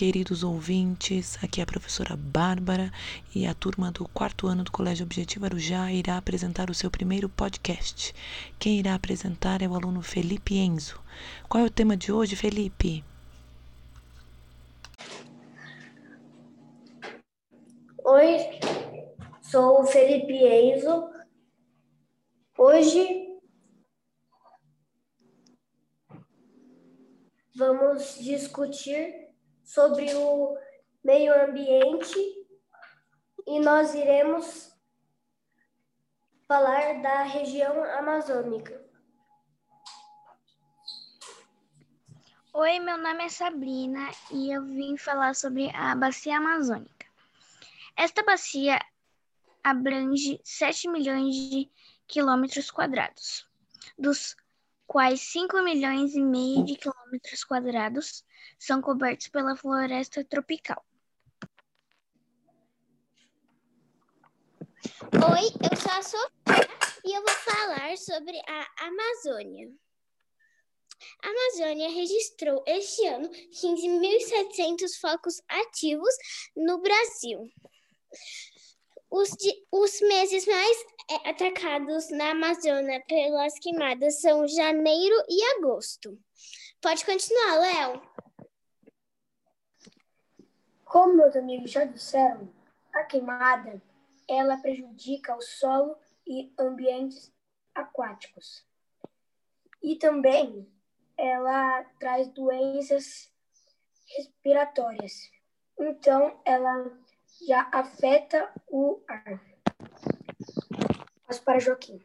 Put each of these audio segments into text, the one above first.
queridos ouvintes. Aqui é a professora Bárbara e a turma do quarto ano do Colégio Objetivo Arujá irá apresentar o seu primeiro podcast. Quem irá apresentar é o aluno Felipe Enzo. Qual é o tema de hoje, Felipe? Oi, sou o Felipe Enzo. Hoje vamos discutir sobre o meio ambiente e nós iremos falar da região amazônica. Oi, meu nome é Sabrina e eu vim falar sobre a bacia amazônica. Esta bacia abrange 7 milhões de quilômetros quadrados, dos quais 5 milhões e meio de quilômetros quadrados são cobertos pela floresta tropical. Oi, eu sou a Sofia e eu vou falar sobre a Amazônia. A Amazônia registrou este ano 15.700 focos ativos no Brasil. Os, os meses mais atacados na Amazônia pelas queimadas são janeiro e agosto. Pode continuar, Léo. Como meus amigos já disseram, a queimada ela prejudica o solo e ambientes aquáticos. E também ela traz doenças respiratórias. Então, ela já afeta o ar. Passo para Joaquim.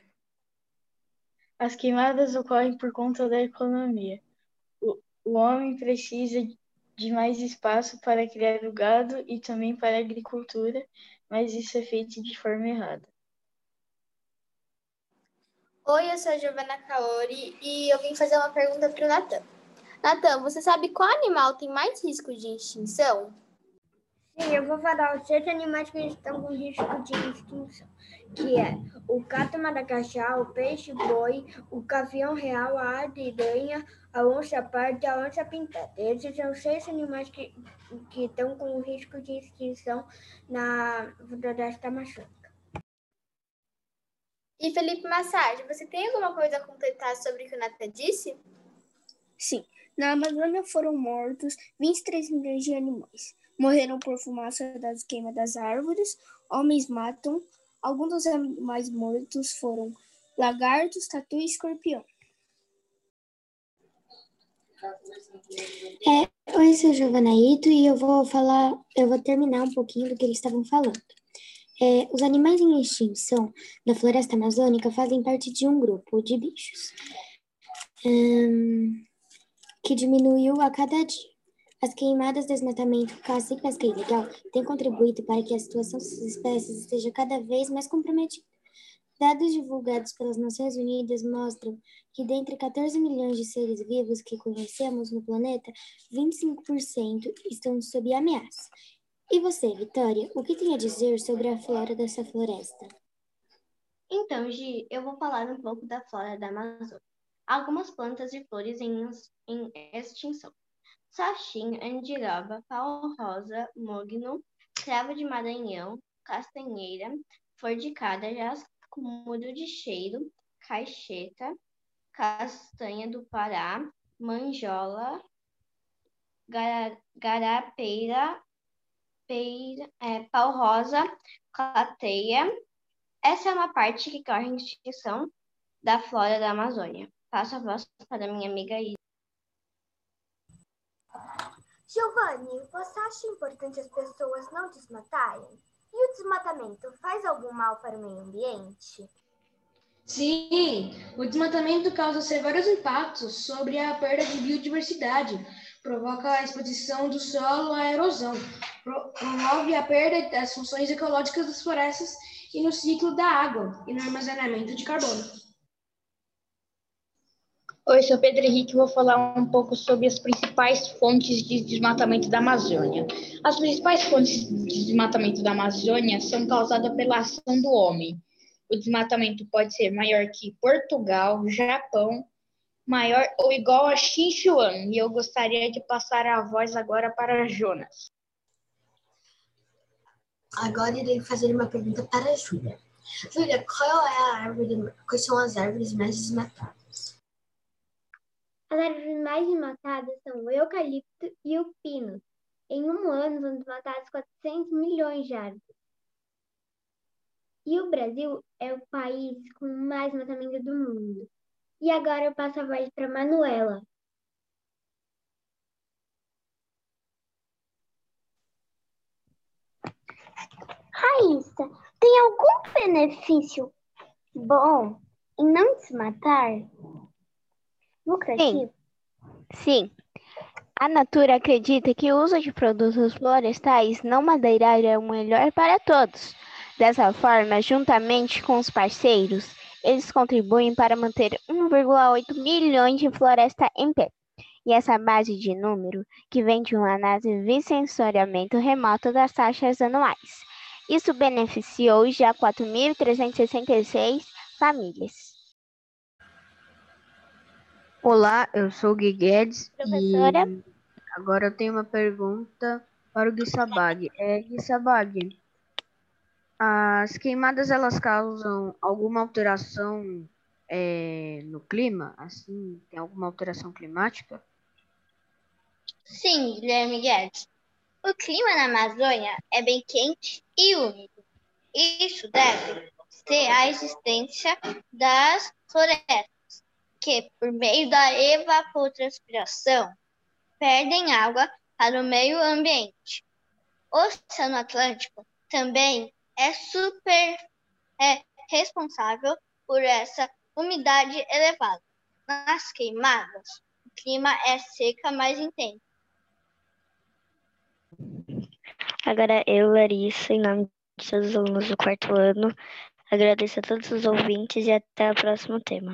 As queimadas ocorrem por conta da economia. O, o homem precisa de mais espaço para criar o gado e também para a agricultura, mas isso é feito de forma errada. Oi, eu sou a Giovana Kaori e eu vim fazer uma pergunta para o Natan. Natan, você sabe qual animal tem mais risco de extinção? Sim, eu vou falar os sete animais que estão com risco de extinção, que é o gato madagascar, o peixe-boi, o gavião real, a ariranha, a onça parda e a onça pintada. Esses são seis animais que, que estão com risco de extinção na floresta amazônica. E Felipe Massage, você tem alguma coisa a completar sobre o que o Nata disse? Sim. Na Amazônia foram mortos 23 milhões de animais morreram por fumaça das queimas das árvores, homens matam. Alguns dos animais mortos foram lagartos, tatu e escorpião. É, oi, sou Giovana Ito e eu vou falar, eu vou terminar um pouquinho do que eles estavam falando. É, os animais em extinção da floresta amazônica fazem parte de um grupo de bichos que diminuiu a cada dia. As queimadas, desmatamento, caça e pesca ilegal têm contribuído para que a situação dessas espécies esteja cada vez mais comprometida. Dados divulgados pelas Nações Unidas mostram que dentre 14 milhões de seres vivos que conhecemos no planeta, 25% estão sob ameaça. E você, Vitória, o que tem a dizer sobre a flora dessa floresta? Então, Gi, eu vou falar um pouco da flora da Amazônia. Algumas plantas e flores em, em extinção. Sachim, andiroba, pau-rosa, mogno, cravo de Maranhão, castanheira, flor de cada, jasco, mudo de cheiro, caixeta, castanha do Pará, manjola, garapeira, peira, é, pau-rosa, clateia. Essa é uma parte que corre em extinção da flora da Amazônia. Passo a voz para minha amiga Isa. Giovanni, você acha importante as pessoas não desmatarem? E o desmatamento faz algum mal para o meio ambiente? Sim, o desmatamento causa severos impactos sobre a perda de biodiversidade, provoca a exposição do solo à erosão, promove a perda das funções ecológicas das florestas e no ciclo da água e no armazenamento de carbono. Oi, sou Pedro Henrique vou falar um pouco sobre as principais fontes de desmatamento da Amazônia. As principais fontes de desmatamento da Amazônia são causadas pela ação do homem. O desmatamento pode ser maior que Portugal, Japão maior ou igual a Xinchuan. E eu gostaria de passar a voz agora para Jonas. Agora irei fazer uma pergunta para a Júlia. Júlia, qual é a árvore, quais são as árvores mais desmatadas? As árvores mais desmatadas são o eucalipto e o pino. Em um ano são desmatadas 400 milhões de árvores. E o Brasil é o país com mais desmatamento do mundo. E agora eu passo a voz para Manuela. Raíssa, tem algum benefício bom em não desmatar? Lucrativo? Sim. A Natura acredita que o uso de produtos florestais não madeirários é o melhor para todos. Dessa forma, juntamente com os parceiros, eles contribuem para manter 1,8 milhões de floresta em pé. E essa base de número que vem de uma análise de sensoriamento remoto das taxas anuais. Isso beneficiou já 4.366 famílias. Olá, eu sou o Gui Guedes. Professora? E agora eu tenho uma pergunta para o Gui Sabag. É, Gui Sabag, as queimadas elas causam alguma alteração é, no clima? Assim, tem alguma alteração climática? Sim, Guilherme Guedes. O clima na Amazônia é bem quente e úmido. Isso deve ser à existência das florestas, que, por meio da evapotranspiração, perdem água para o meio ambiente. O Oceano Atlântico também é super é responsável por essa umidade elevada. Nas queimadas, o clima é seca mais intenso Agora eu, Larissa, em nome de todos os alunos do quarto ano, agradeço a todos os ouvintes e até o próximo tema.